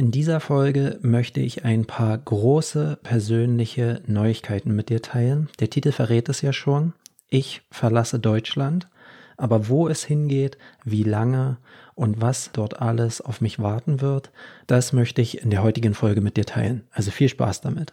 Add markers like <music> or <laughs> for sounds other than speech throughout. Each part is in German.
In dieser Folge möchte ich ein paar große persönliche Neuigkeiten mit dir teilen. Der Titel verrät es ja schon. Ich verlasse Deutschland. Aber wo es hingeht, wie lange und was dort alles auf mich warten wird, das möchte ich in der heutigen Folge mit dir teilen. Also viel Spaß damit.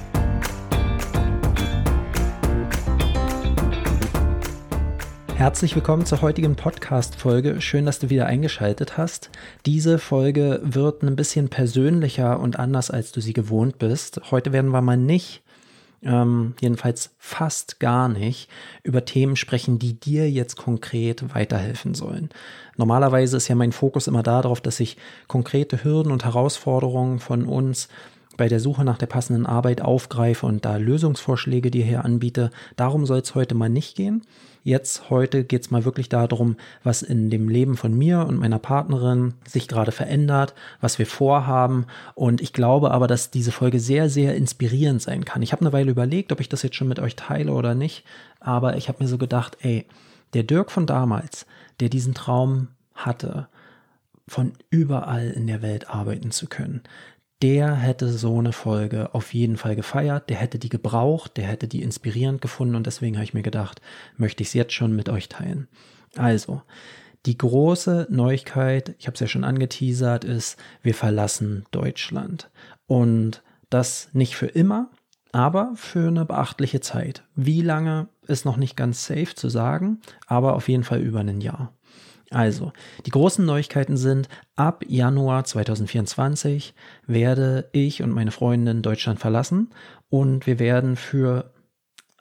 Herzlich willkommen zur heutigen Podcast-Folge. Schön, dass du wieder eingeschaltet hast. Diese Folge wird ein bisschen persönlicher und anders, als du sie gewohnt bist. Heute werden wir mal nicht, ähm, jedenfalls fast gar nicht, über Themen sprechen, die dir jetzt konkret weiterhelfen sollen. Normalerweise ist ja mein Fokus immer darauf, dass ich konkrete Hürden und Herausforderungen von uns bei der Suche nach der passenden Arbeit aufgreife und da Lösungsvorschläge dir hier anbiete. Darum soll es heute mal nicht gehen. Jetzt, heute geht es mal wirklich darum, was in dem Leben von mir und meiner Partnerin sich gerade verändert, was wir vorhaben. Und ich glaube aber, dass diese Folge sehr, sehr inspirierend sein kann. Ich habe eine Weile überlegt, ob ich das jetzt schon mit euch teile oder nicht. Aber ich habe mir so gedacht, ey, der Dirk von damals, der diesen Traum hatte, von überall in der Welt arbeiten zu können, der hätte so eine Folge auf jeden Fall gefeiert, der hätte die gebraucht, der hätte die inspirierend gefunden und deswegen habe ich mir gedacht, möchte ich es jetzt schon mit euch teilen. Also, die große Neuigkeit, ich habe es ja schon angeteasert, ist, wir verlassen Deutschland. Und das nicht für immer, aber für eine beachtliche Zeit. Wie lange ist noch nicht ganz safe zu sagen, aber auf jeden Fall über ein Jahr. Also, die großen Neuigkeiten sind, ab Januar 2024 werde ich und meine Freundin Deutschland verlassen und wir werden für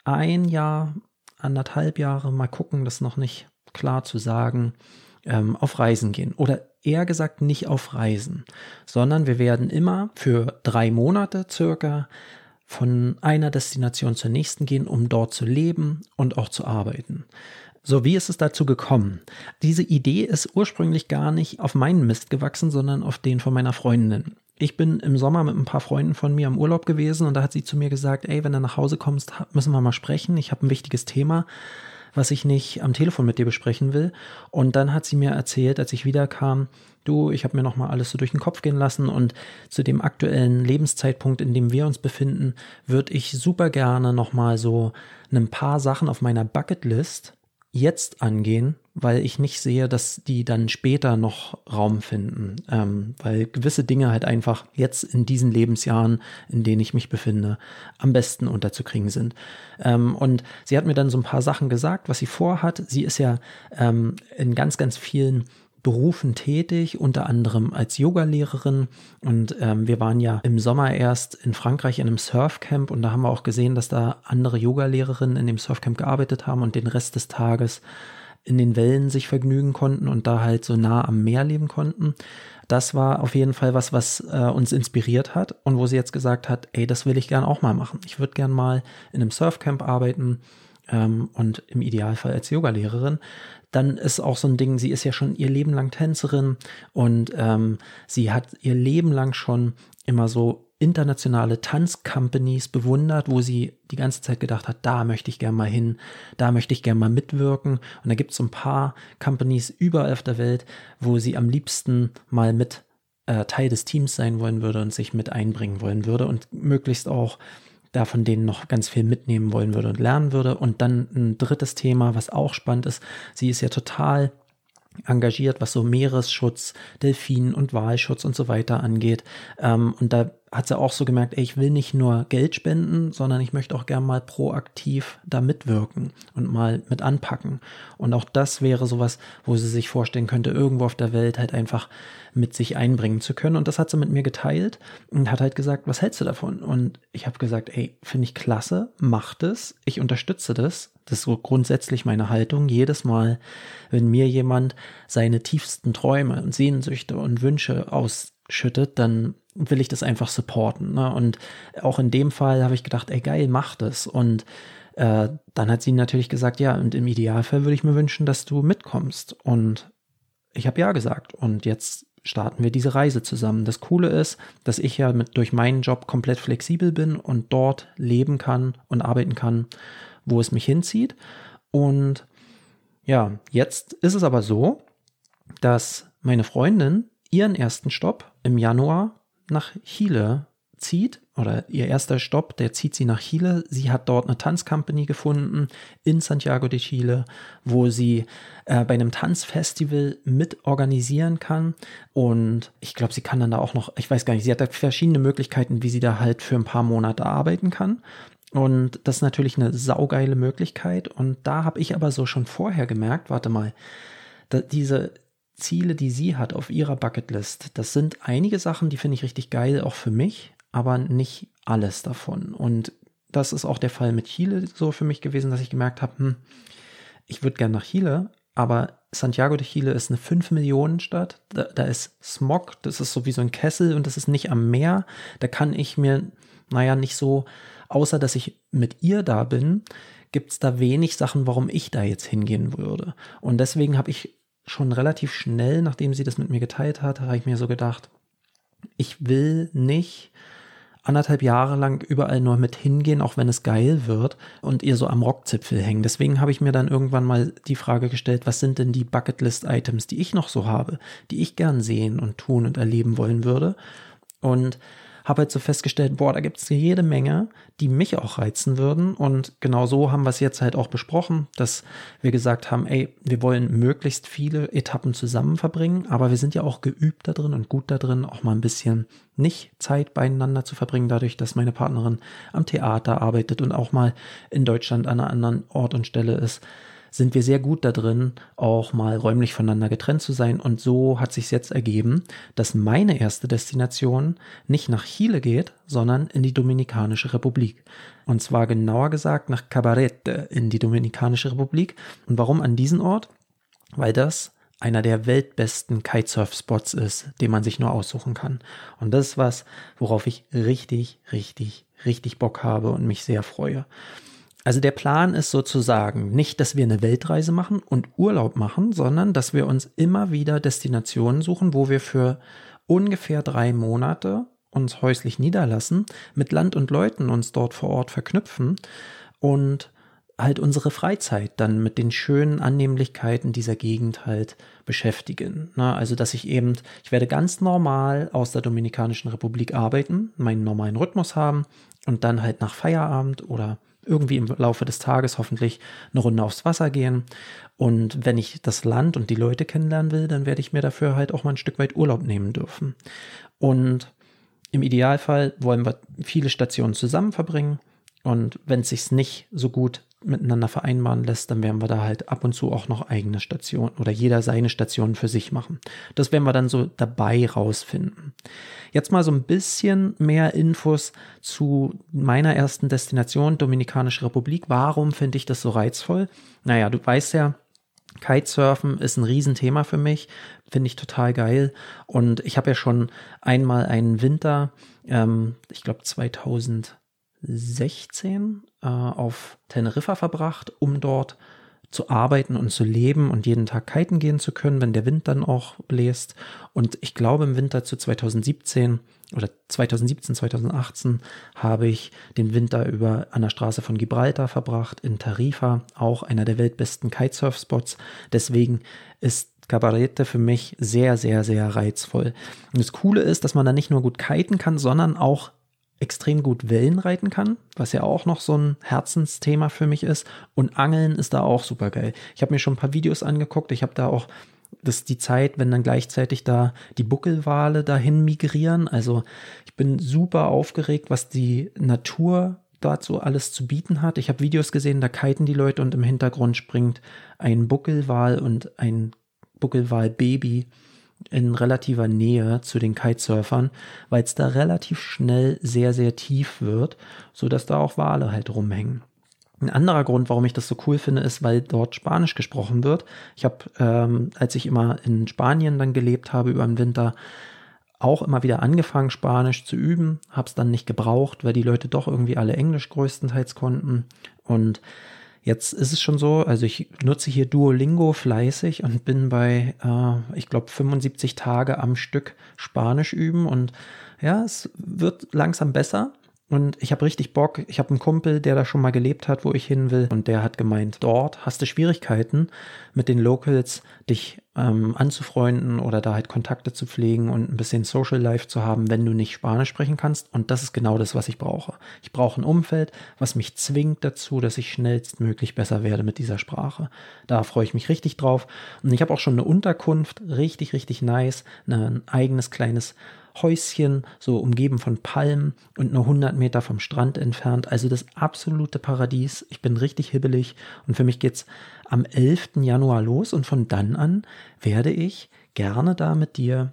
ein Jahr, anderthalb Jahre, mal gucken, das noch nicht klar zu sagen, ähm, auf Reisen gehen. Oder eher gesagt nicht auf Reisen, sondern wir werden immer für drei Monate circa von einer Destination zur nächsten gehen, um dort zu leben und auch zu arbeiten. So, wie ist es dazu gekommen? Diese Idee ist ursprünglich gar nicht auf meinen Mist gewachsen, sondern auf den von meiner Freundin. Ich bin im Sommer mit ein paar Freunden von mir im Urlaub gewesen und da hat sie zu mir gesagt, ey, wenn du nach Hause kommst, müssen wir mal sprechen. Ich habe ein wichtiges Thema, was ich nicht am Telefon mit dir besprechen will. Und dann hat sie mir erzählt, als ich wiederkam, du, ich habe mir nochmal alles so durch den Kopf gehen lassen und zu dem aktuellen Lebenszeitpunkt, in dem wir uns befinden, würde ich super gerne nochmal so ein paar Sachen auf meiner Bucketlist jetzt angehen, weil ich nicht sehe, dass die dann später noch Raum finden, ähm, weil gewisse Dinge halt einfach jetzt in diesen Lebensjahren, in denen ich mich befinde, am besten unterzukriegen sind. Ähm, und sie hat mir dann so ein paar Sachen gesagt, was sie vorhat. Sie ist ja ähm, in ganz, ganz vielen Berufen tätig, unter anderem als Yogalehrerin. Und ähm, wir waren ja im Sommer erst in Frankreich in einem Surfcamp und da haben wir auch gesehen, dass da andere Yogalehrerinnen in dem Surfcamp gearbeitet haben und den Rest des Tages in den Wellen sich vergnügen konnten und da halt so nah am Meer leben konnten. Das war auf jeden Fall was, was äh, uns inspiriert hat und wo sie jetzt gesagt hat, ey, das will ich gern auch mal machen. Ich würde gern mal in einem Surfcamp arbeiten ähm, und im Idealfall als Yogalehrerin dann ist auch so ein Ding, sie ist ja schon ihr Leben lang Tänzerin und ähm, sie hat ihr Leben lang schon immer so internationale Tanzcompanies bewundert, wo sie die ganze Zeit gedacht hat, da möchte ich gerne mal hin, da möchte ich gerne mal mitwirken. Und da gibt es so ein paar Companies überall auf der Welt, wo sie am liebsten mal mit äh, Teil des Teams sein wollen würde und sich mit einbringen wollen würde und möglichst auch da von denen noch ganz viel mitnehmen wollen würde und lernen würde. Und dann ein drittes Thema, was auch spannend ist, sie ist ja total engagiert, was so Meeresschutz, Delfinen und Walschutz und so weiter angeht. Ähm, und da hat sie auch so gemerkt, ey, ich will nicht nur Geld spenden, sondern ich möchte auch gern mal proaktiv da mitwirken und mal mit anpacken. Und auch das wäre sowas, wo sie sich vorstellen könnte, irgendwo auf der Welt halt einfach mit sich einbringen zu können. Und das hat sie mit mir geteilt und hat halt gesagt, was hältst du davon? Und ich habe gesagt, ey, finde ich klasse, mach das, ich unterstütze das. Das ist so grundsätzlich meine Haltung. Jedes Mal, wenn mir jemand seine tiefsten Träume und Sehnsüchte und Wünsche ausschüttet, dann will ich das einfach supporten. Ne? Und auch in dem Fall habe ich gedacht, ey geil, mach das. Und äh, dann hat sie natürlich gesagt, ja, und im Idealfall würde ich mir wünschen, dass du mitkommst. Und ich habe ja gesagt. Und jetzt starten wir diese Reise zusammen. Das Coole ist, dass ich ja mit, durch meinen Job komplett flexibel bin und dort leben kann und arbeiten kann, wo es mich hinzieht. Und ja, jetzt ist es aber so, dass meine Freundin ihren ersten Stopp im Januar nach Chile zieht oder ihr erster Stopp, der zieht sie nach Chile. Sie hat dort eine Tanzcompany gefunden in Santiago de Chile, wo sie äh, bei einem Tanzfestival mit organisieren kann. Und ich glaube, sie kann dann da auch noch, ich weiß gar nicht, sie hat da verschiedene Möglichkeiten, wie sie da halt für ein paar Monate arbeiten kann. Und das ist natürlich eine saugeile Möglichkeit. Und da habe ich aber so schon vorher gemerkt, warte mal, diese Ziele, die sie hat auf ihrer Bucketlist, das sind einige Sachen, die finde ich richtig geil, auch für mich aber nicht alles davon. Und das ist auch der Fall mit Chile so für mich gewesen, dass ich gemerkt habe, hm, ich würde gerne nach Chile, aber Santiago de Chile ist eine 5 Millionen Stadt. Da, da, ist Smog, das ist so wie so ein Kessel und das ist nicht am Meer. Da kann ich mir, naja, nicht so, außer dass ich mit ihr da bin, gibt es da wenig Sachen, warum ich da jetzt hingehen würde. Und deswegen habe ich schon relativ schnell, nachdem sie das mit mir geteilt hat, habe ich mir so gedacht, ich will nicht anderthalb Jahre lang überall nur mit hingehen, auch wenn es geil wird und ihr so am Rockzipfel hängen. Deswegen habe ich mir dann irgendwann mal die Frage gestellt, was sind denn die Bucketlist-Items, die ich noch so habe, die ich gern sehen und tun und erleben wollen würde. Und habe halt so festgestellt, boah, da gibt es jede Menge, die mich auch reizen würden. Und genau so haben wir es jetzt halt auch besprochen, dass wir gesagt haben, ey, wir wollen möglichst viele Etappen zusammen verbringen, aber wir sind ja auch geübt da drin und gut da drin, auch mal ein bisschen nicht Zeit beieinander zu verbringen, dadurch, dass meine Partnerin am Theater arbeitet und auch mal in Deutschland an einer anderen Ort und Stelle ist sind wir sehr gut da drin, auch mal räumlich voneinander getrennt zu sein. Und so hat sich jetzt ergeben, dass meine erste Destination nicht nach Chile geht, sondern in die Dominikanische Republik. Und zwar genauer gesagt nach Cabarete in die Dominikanische Republik. Und warum an diesen Ort? Weil das einer der weltbesten Kitesurf-Spots ist, den man sich nur aussuchen kann. Und das ist was, worauf ich richtig, richtig, richtig Bock habe und mich sehr freue. Also der Plan ist sozusagen nicht, dass wir eine Weltreise machen und Urlaub machen, sondern dass wir uns immer wieder Destinationen suchen, wo wir für ungefähr drei Monate uns häuslich niederlassen, mit Land und Leuten uns dort vor Ort verknüpfen und halt unsere Freizeit dann mit den schönen Annehmlichkeiten dieser Gegend halt beschäftigen. Na, also, dass ich eben, ich werde ganz normal aus der Dominikanischen Republik arbeiten, meinen normalen Rhythmus haben und dann halt nach Feierabend oder irgendwie im Laufe des Tages hoffentlich eine Runde aufs Wasser gehen. Und wenn ich das Land und die Leute kennenlernen will, dann werde ich mir dafür halt auch mal ein Stück weit Urlaub nehmen dürfen. Und im Idealfall wollen wir viele Stationen zusammen verbringen. Und wenn es sich nicht so gut miteinander vereinbaren lässt, dann werden wir da halt ab und zu auch noch eigene Stationen oder jeder seine Stationen für sich machen. Das werden wir dann so dabei rausfinden. Jetzt mal so ein bisschen mehr Infos zu meiner ersten Destination, Dominikanische Republik. Warum finde ich das so reizvoll? Naja, du weißt ja, Kitesurfen ist ein Riesenthema für mich, finde ich total geil. Und ich habe ja schon einmal einen Winter, ähm, ich glaube 2016 äh, auf Teneriffa verbracht, um dort zu arbeiten und zu leben und jeden Tag kiten gehen zu können, wenn der Wind dann auch bläst. Und ich glaube, im Winter zu 2017 oder 2017, 2018 habe ich den Winter über an der Straße von Gibraltar verbracht, in Tarifa, auch einer der weltbesten Kitesurf-Spots. Deswegen ist Cabarete für mich sehr, sehr, sehr reizvoll. Und das Coole ist, dass man da nicht nur gut kiten kann, sondern auch extrem gut Wellen reiten kann, was ja auch noch so ein Herzensthema für mich ist. Und Angeln ist da auch super geil. Ich habe mir schon ein paar Videos angeguckt. Ich habe da auch das ist die Zeit, wenn dann gleichzeitig da die Buckelwale dahin migrieren. Also ich bin super aufgeregt, was die Natur dazu alles zu bieten hat. Ich habe Videos gesehen, da kiten die Leute und im Hintergrund springt ein Buckelwal und ein Buckelwal-Baby in relativer Nähe zu den Kitesurfern, weil es da relativ schnell sehr, sehr tief wird, so dass da auch Wale halt rumhängen. Ein anderer Grund, warum ich das so cool finde, ist, weil dort Spanisch gesprochen wird. Ich habe, ähm, als ich immer in Spanien dann gelebt habe über den Winter, auch immer wieder angefangen, Spanisch zu üben, habe es dann nicht gebraucht, weil die Leute doch irgendwie alle Englisch größtenteils konnten. Und jetzt ist es schon so, also ich nutze hier Duolingo fleißig und bin bei, äh, ich glaube, 75 Tage am Stück Spanisch üben. Und ja, es wird langsam besser. Und ich habe richtig Bock. Ich habe einen Kumpel, der da schon mal gelebt hat, wo ich hin will. Und der hat gemeint, dort hast du Schwierigkeiten mit den Locals, dich ähm, anzufreunden oder da halt Kontakte zu pflegen und ein bisschen Social Life zu haben, wenn du nicht Spanisch sprechen kannst. Und das ist genau das, was ich brauche. Ich brauche ein Umfeld, was mich zwingt dazu, dass ich schnellstmöglich besser werde mit dieser Sprache. Da freue ich mich richtig drauf. Und ich habe auch schon eine Unterkunft, richtig, richtig nice, ein eigenes kleines Häuschen, so umgeben von Palmen und nur 100 Meter vom Strand entfernt. Also das absolute Paradies. Ich bin richtig hibbelig und für mich geht's am 11. Januar los und von dann an werde ich gerne da mit dir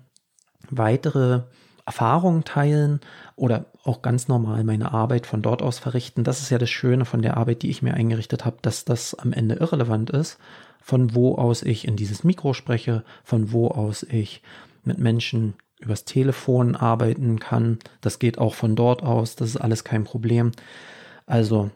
weitere Erfahrungen teilen oder auch ganz normal meine Arbeit von dort aus verrichten. Das ist ja das Schöne von der Arbeit, die ich mir eingerichtet habe, dass das am Ende irrelevant ist, von wo aus ich in dieses Mikro spreche, von wo aus ich mit Menschen übers Telefon arbeiten kann. Das geht auch von dort aus. Das ist alles kein Problem. Also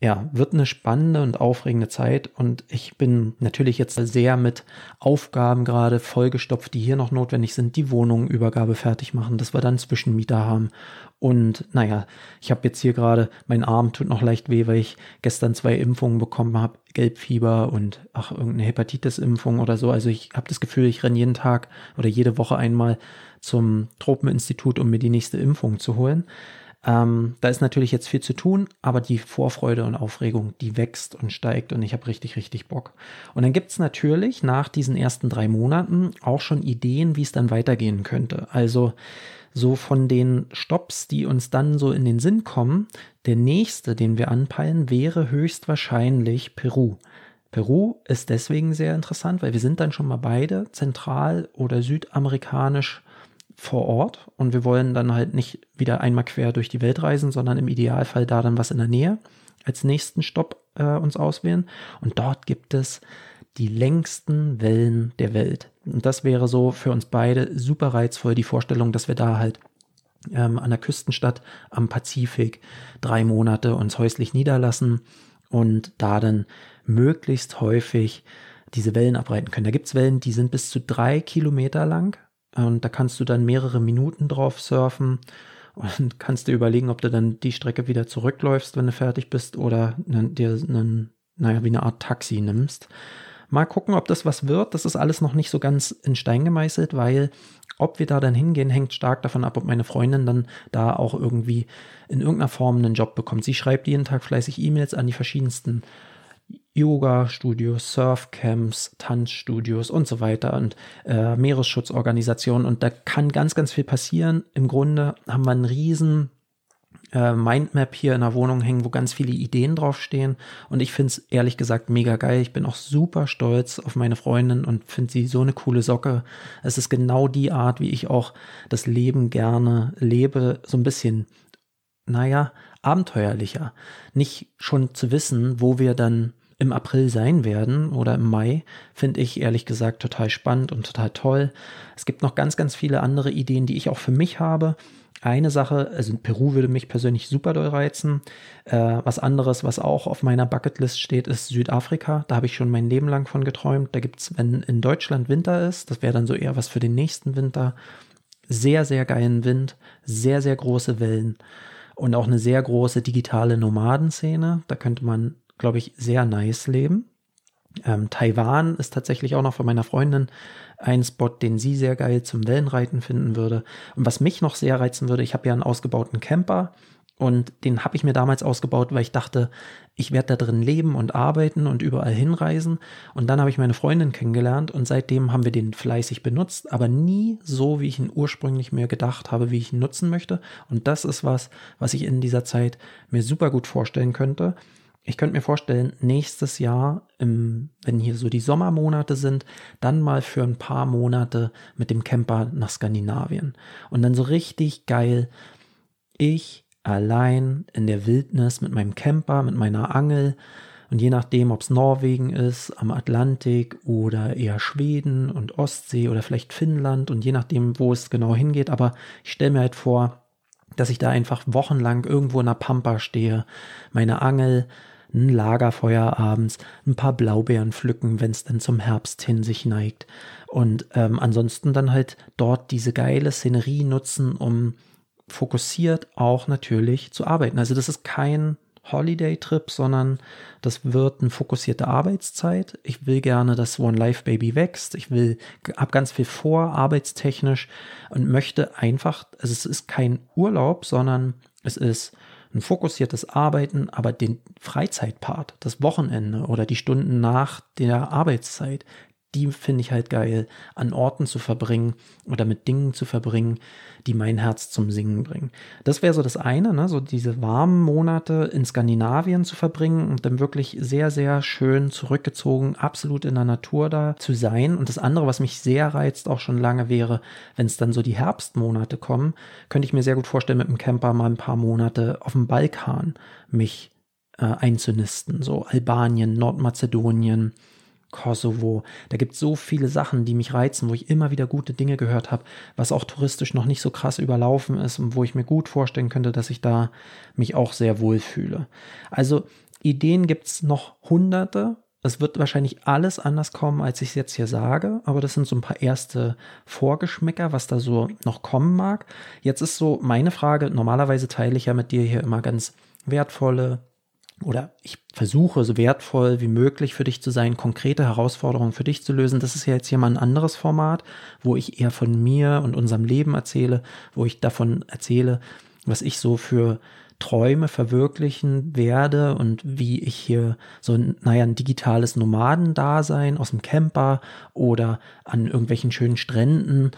ja, wird eine spannende und aufregende Zeit und ich bin natürlich jetzt sehr mit Aufgaben gerade vollgestopft, die hier noch notwendig sind, die Wohnungübergabe fertig machen, dass wir dann Zwischenmieter haben und naja, ich habe jetzt hier gerade, mein Arm tut noch leicht weh, weil ich gestern zwei Impfungen bekommen habe, Gelbfieber und ach, irgendeine Hepatitis-Impfung oder so. Also ich habe das Gefühl, ich renne jeden Tag oder jede Woche einmal zum Tropeninstitut, um mir die nächste Impfung zu holen. Ähm, da ist natürlich jetzt viel zu tun, aber die Vorfreude und Aufregung, die wächst und steigt und ich habe richtig, richtig Bock. Und dann gibt es natürlich nach diesen ersten drei Monaten auch schon Ideen, wie es dann weitergehen könnte. Also so von den Stops, die uns dann so in den Sinn kommen, der nächste, den wir anpeilen, wäre höchstwahrscheinlich Peru. Peru ist deswegen sehr interessant, weil wir sind dann schon mal beide zentral- oder südamerikanisch vor Ort und wir wollen dann halt nicht wieder einmal quer durch die Welt reisen, sondern im Idealfall da dann was in der Nähe als nächsten Stopp äh, uns auswählen. Und dort gibt es die längsten Wellen der Welt. Und das wäre so für uns beide super reizvoll, die Vorstellung, dass wir da halt ähm, an der Küstenstadt am Pazifik drei Monate uns häuslich niederlassen und da dann möglichst häufig diese Wellen abreiten können. Da gibt's Wellen, die sind bis zu drei Kilometer lang und da kannst du dann mehrere Minuten drauf surfen und <laughs> kannst dir überlegen, ob du dann die Strecke wieder zurückläufst, wenn du fertig bist oder dir einen, naja, wie eine Art Taxi nimmst. Mal gucken, ob das was wird. Das ist alles noch nicht so ganz in Stein gemeißelt, weil ob wir da dann hingehen, hängt stark davon ab, ob meine Freundin dann da auch irgendwie in irgendeiner Form einen Job bekommt. Sie schreibt jeden Tag fleißig E-Mails an die verschiedensten Yoga-Studios, Surfcamps, Tanzstudios und so weiter und äh, Meeresschutzorganisationen. Und da kann ganz, ganz viel passieren. Im Grunde haben wir einen riesen äh, Mindmap hier in der Wohnung hängen, wo ganz viele Ideen draufstehen. Und ich finde es ehrlich gesagt mega geil. Ich bin auch super stolz auf meine Freundin und finde sie so eine coole Socke. Es ist genau die Art, wie ich auch das Leben gerne lebe. So ein bisschen, naja, abenteuerlicher. Nicht schon zu wissen, wo wir dann im April sein werden oder im Mai, finde ich ehrlich gesagt total spannend und total toll. Es gibt noch ganz, ganz viele andere Ideen, die ich auch für mich habe. Eine Sache, also Peru würde mich persönlich super doll reizen. Äh, was anderes, was auch auf meiner Bucketlist steht, ist Südafrika. Da habe ich schon mein Leben lang von geträumt. Da gibt es, wenn in Deutschland Winter ist, das wäre dann so eher was für den nächsten Winter, sehr, sehr geilen Wind, sehr, sehr große Wellen und auch eine sehr große digitale Nomadenszene. Da könnte man glaube ich, sehr nice leben. Ähm, Taiwan ist tatsächlich auch noch von meiner Freundin ein Spot, den sie sehr geil zum Wellenreiten finden würde. Und was mich noch sehr reizen würde, ich habe ja einen ausgebauten Camper und den habe ich mir damals ausgebaut, weil ich dachte, ich werde da drin leben und arbeiten und überall hinreisen. Und dann habe ich meine Freundin kennengelernt und seitdem haben wir den fleißig benutzt, aber nie so, wie ich ihn ursprünglich mir gedacht habe, wie ich ihn nutzen möchte. Und das ist was, was ich in dieser Zeit mir super gut vorstellen könnte ich könnte mir vorstellen, nächstes Jahr, im, wenn hier so die Sommermonate sind, dann mal für ein paar Monate mit dem Camper nach Skandinavien. Und dann so richtig geil, ich allein in der Wildnis mit meinem Camper, mit meiner Angel, Und je nachdem, ob es Norwegen ist, am Atlantik oder eher Schweden und Ostsee oder vielleicht Finnland und je nachdem, wo es genau hingeht. Aber ich stelle mir halt vor, dass ich da einfach wochenlang irgendwo in der Pampa stehe, meine Angel, ein Lagerfeuer abends, ein paar Blaubeeren pflücken, wenn es dann zum Herbst hin sich neigt. Und ähm, ansonsten dann halt dort diese geile Szenerie nutzen, um fokussiert auch natürlich zu arbeiten. Also das ist kein Holiday-Trip, sondern das wird eine fokussierte Arbeitszeit. Ich will gerne, dass One Life Baby wächst. Ich will, habe ganz viel vor, arbeitstechnisch und möchte einfach, also es ist kein Urlaub, sondern es ist ein fokussiertes Arbeiten, aber den Freizeitpart, das Wochenende oder die Stunden nach der Arbeitszeit, die finde ich halt geil, an Orten zu verbringen oder mit Dingen zu verbringen, die mein Herz zum Singen bringen. Das wäre so das eine, ne? so diese warmen Monate in Skandinavien zu verbringen und dann wirklich sehr, sehr schön zurückgezogen, absolut in der Natur da zu sein. Und das andere, was mich sehr reizt, auch schon lange wäre, wenn es dann so die Herbstmonate kommen, könnte ich mir sehr gut vorstellen, mit dem Camper mal ein paar Monate auf dem Balkan mich äh, einzunisten. So Albanien, Nordmazedonien, Kosovo. Da gibt es so viele Sachen, die mich reizen, wo ich immer wieder gute Dinge gehört habe, was auch touristisch noch nicht so krass überlaufen ist und wo ich mir gut vorstellen könnte, dass ich da mich auch sehr wohl fühle. Also Ideen gibt es noch hunderte. Es wird wahrscheinlich alles anders kommen, als ich es jetzt hier sage, aber das sind so ein paar erste Vorgeschmäcker, was da so noch kommen mag. Jetzt ist so meine Frage, normalerweise teile ich ja mit dir hier immer ganz wertvolle, oder ich versuche so wertvoll wie möglich für dich zu sein, konkrete Herausforderungen für dich zu lösen. Das ist ja jetzt hier mal ein anderes Format, wo ich eher von mir und unserem Leben erzähle, wo ich davon erzähle, was ich so für Träume verwirklichen werde und wie ich hier so, naja, ein digitales Nomadendasein aus dem Camper oder an irgendwelchen schönen Stränden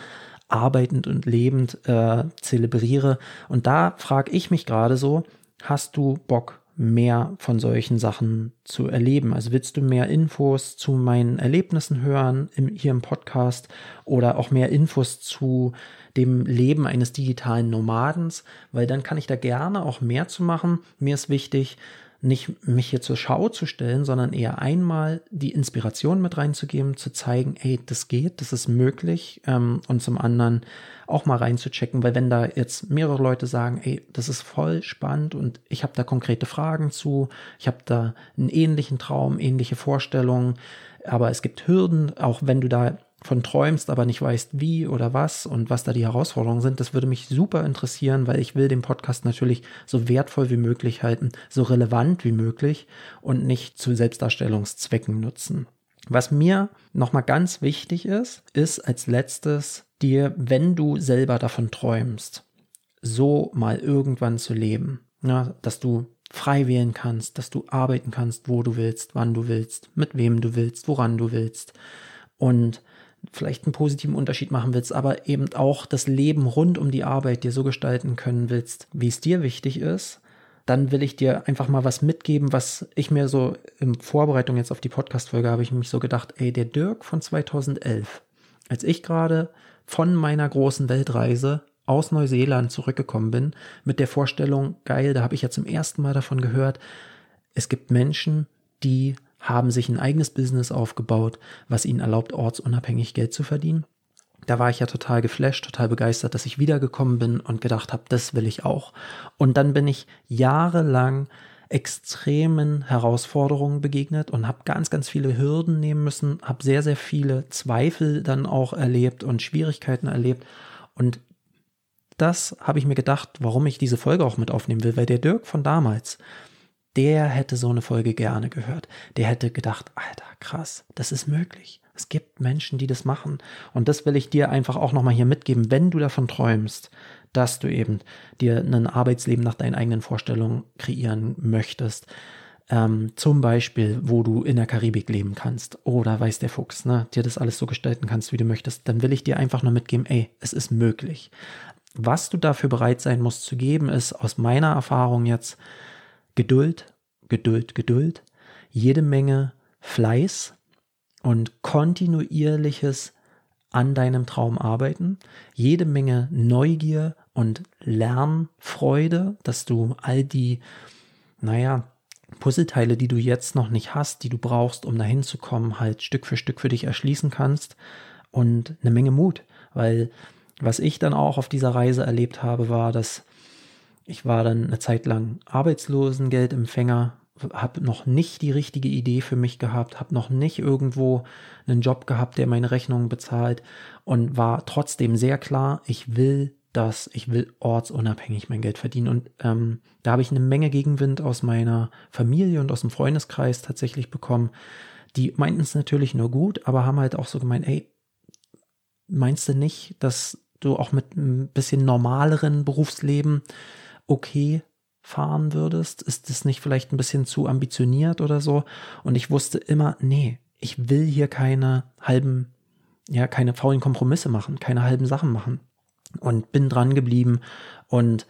arbeitend und lebend äh, zelebriere. Und da frage ich mich gerade so, hast du Bock mehr von solchen Sachen zu erleben. Also willst du mehr Infos zu meinen Erlebnissen hören im, hier im Podcast oder auch mehr Infos zu dem Leben eines digitalen Nomadens, weil dann kann ich da gerne auch mehr zu machen. Mir ist wichtig, nicht mich hier zur Schau zu stellen, sondern eher einmal die Inspiration mit reinzugeben, zu zeigen, ey, das geht, das ist möglich ähm, und zum anderen auch mal reinzuchecken, weil wenn da jetzt mehrere Leute sagen, ey, das ist voll spannend und ich habe da konkrete Fragen zu, ich habe da einen ähnlichen Traum, ähnliche Vorstellungen, aber es gibt Hürden, auch wenn du da von träumst, aber nicht weißt, wie oder was und was da die Herausforderungen sind, das würde mich super interessieren, weil ich will den Podcast natürlich so wertvoll wie möglich halten, so relevant wie möglich und nicht zu Selbstdarstellungszwecken nutzen. Was mir nochmal ganz wichtig ist, ist als letztes dir, wenn du selber davon träumst, so mal irgendwann zu leben, ja, dass du frei wählen kannst, dass du arbeiten kannst, wo du willst, wann du willst, mit wem du willst, woran du willst und vielleicht einen positiven Unterschied machen willst, aber eben auch das Leben rund um die Arbeit dir so gestalten können willst, wie es dir wichtig ist, dann will ich dir einfach mal was mitgeben, was ich mir so in Vorbereitung jetzt auf die Podcast-Folge habe ich mich so gedacht, ey, der Dirk von 2011, als ich gerade von meiner großen Weltreise aus Neuseeland zurückgekommen bin, mit der Vorstellung, geil, da habe ich ja zum ersten Mal davon gehört, es gibt Menschen, die haben sich ein eigenes Business aufgebaut, was ihnen erlaubt, ortsunabhängig Geld zu verdienen. Da war ich ja total geflasht, total begeistert, dass ich wiedergekommen bin und gedacht habe, das will ich auch. Und dann bin ich jahrelang extremen Herausforderungen begegnet und habe ganz, ganz viele Hürden nehmen müssen, habe sehr, sehr viele Zweifel dann auch erlebt und Schwierigkeiten erlebt. Und das habe ich mir gedacht, warum ich diese Folge auch mit aufnehmen will, weil der Dirk von damals, der hätte so eine Folge gerne gehört. Der hätte gedacht, Alter, krass, das ist möglich. Es gibt Menschen, die das machen. Und das will ich dir einfach auch nochmal hier mitgeben, wenn du davon träumst, dass du eben dir ein Arbeitsleben nach deinen eigenen Vorstellungen kreieren möchtest. Ähm, zum Beispiel, wo du in der Karibik leben kannst oder weiß der Fuchs, ne, dir das alles so gestalten kannst, wie du möchtest, dann will ich dir einfach nur mitgeben, ey, es ist möglich. Was du dafür bereit sein musst zu geben, ist aus meiner Erfahrung jetzt, Geduld, Geduld, Geduld, jede Menge Fleiß und kontinuierliches an deinem Traum arbeiten, jede Menge Neugier und Lernfreude, dass du all die, naja, Puzzleteile, die du jetzt noch nicht hast, die du brauchst, um dahin zu kommen, halt Stück für Stück für dich erschließen kannst und eine Menge Mut, weil was ich dann auch auf dieser Reise erlebt habe, war, dass ich war dann eine Zeit lang Arbeitslosengeldempfänger, habe noch nicht die richtige Idee für mich gehabt, habe noch nicht irgendwo einen Job gehabt, der meine Rechnungen bezahlt und war trotzdem sehr klar, ich will das, ich will ortsunabhängig mein Geld verdienen. Und ähm, da habe ich eine Menge Gegenwind aus meiner Familie und aus dem Freundeskreis tatsächlich bekommen. Die meinten es natürlich nur gut, aber haben halt auch so gemeint, ey, meinst du nicht, dass du auch mit ein bisschen normaleren Berufsleben okay fahren würdest? Ist das nicht vielleicht ein bisschen zu ambitioniert oder so? Und ich wusste immer, nee, ich will hier keine halben, ja, keine faulen Kompromisse machen, keine halben Sachen machen. Und bin dran geblieben und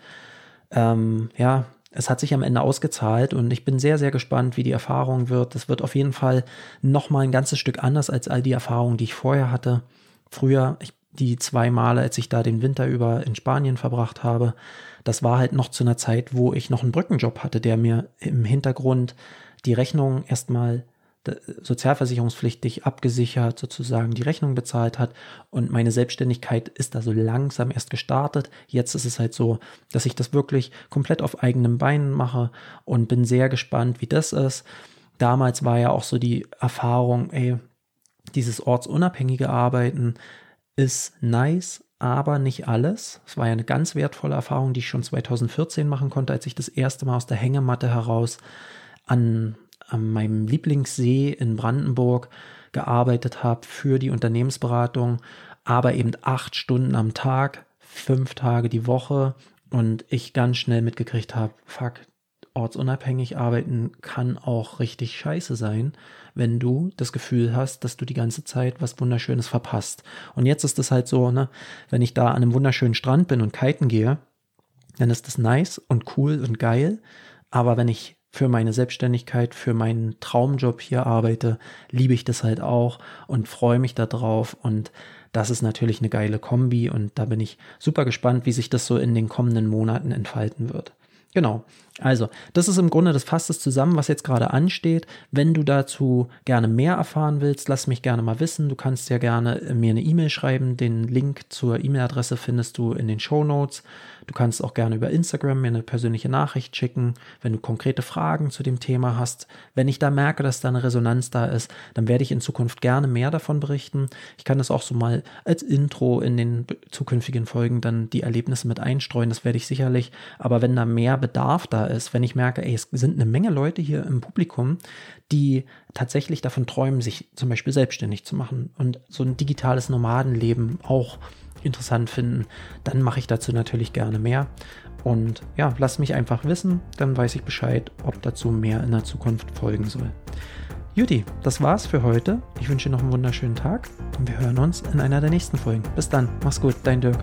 ähm, ja, es hat sich am Ende ausgezahlt und ich bin sehr, sehr gespannt, wie die Erfahrung wird. Das wird auf jeden Fall nochmal ein ganzes Stück anders als all die Erfahrungen, die ich vorher hatte. Früher, ich die zwei Male, als ich da den Winter über in Spanien verbracht habe, das war halt noch zu einer Zeit, wo ich noch einen Brückenjob hatte, der mir im Hintergrund die Rechnung erstmal sozialversicherungspflichtig abgesichert, sozusagen die Rechnung bezahlt hat. Und meine Selbstständigkeit ist da so langsam erst gestartet. Jetzt ist es halt so, dass ich das wirklich komplett auf eigenen Beinen mache und bin sehr gespannt, wie das ist. Damals war ja auch so die Erfahrung, ey, dieses ortsunabhängige Arbeiten, ist nice, aber nicht alles. Es war ja eine ganz wertvolle Erfahrung, die ich schon 2014 machen konnte, als ich das erste Mal aus der Hängematte heraus an, an meinem Lieblingssee in Brandenburg gearbeitet habe für die Unternehmensberatung, aber eben acht Stunden am Tag, fünf Tage die Woche und ich ganz schnell mitgekriegt habe, fuck, ortsunabhängig arbeiten kann auch richtig scheiße sein, wenn du das Gefühl hast, dass du die ganze Zeit was Wunderschönes verpasst. Und jetzt ist es halt so, ne, wenn ich da an einem wunderschönen Strand bin und kiten gehe, dann ist das nice und cool und geil. Aber wenn ich für meine Selbstständigkeit, für meinen Traumjob hier arbeite, liebe ich das halt auch und freue mich darauf und das ist natürlich eine geile Kombi und da bin ich super gespannt, wie sich das so in den kommenden Monaten entfalten wird. Genau. Also, das ist im Grunde, das fasst es zusammen, was jetzt gerade ansteht. Wenn du dazu gerne mehr erfahren willst, lass mich gerne mal wissen. Du kannst ja gerne mir eine E-Mail schreiben. Den Link zur E-Mail-Adresse findest du in den Show Notes. Du kannst auch gerne über Instagram mir eine persönliche Nachricht schicken, wenn du konkrete Fragen zu dem Thema hast. Wenn ich da merke, dass da eine Resonanz da ist, dann werde ich in Zukunft gerne mehr davon berichten. Ich kann das auch so mal als Intro in den zukünftigen Folgen dann die Erlebnisse mit einstreuen. Das werde ich sicherlich. Aber wenn da mehr Bedarf da ist, wenn ich merke, ey, es sind eine Menge Leute hier im Publikum, die tatsächlich davon träumen, sich zum Beispiel selbstständig zu machen und so ein digitales Nomadenleben auch interessant finden, dann mache ich dazu natürlich gerne mehr. Und ja, lass mich einfach wissen, dann weiß ich Bescheid, ob dazu mehr in der Zukunft folgen soll. Juti, das war's für heute. Ich wünsche noch einen wunderschönen Tag und wir hören uns in einer der nächsten Folgen. Bis dann, mach's gut, dein Dirk.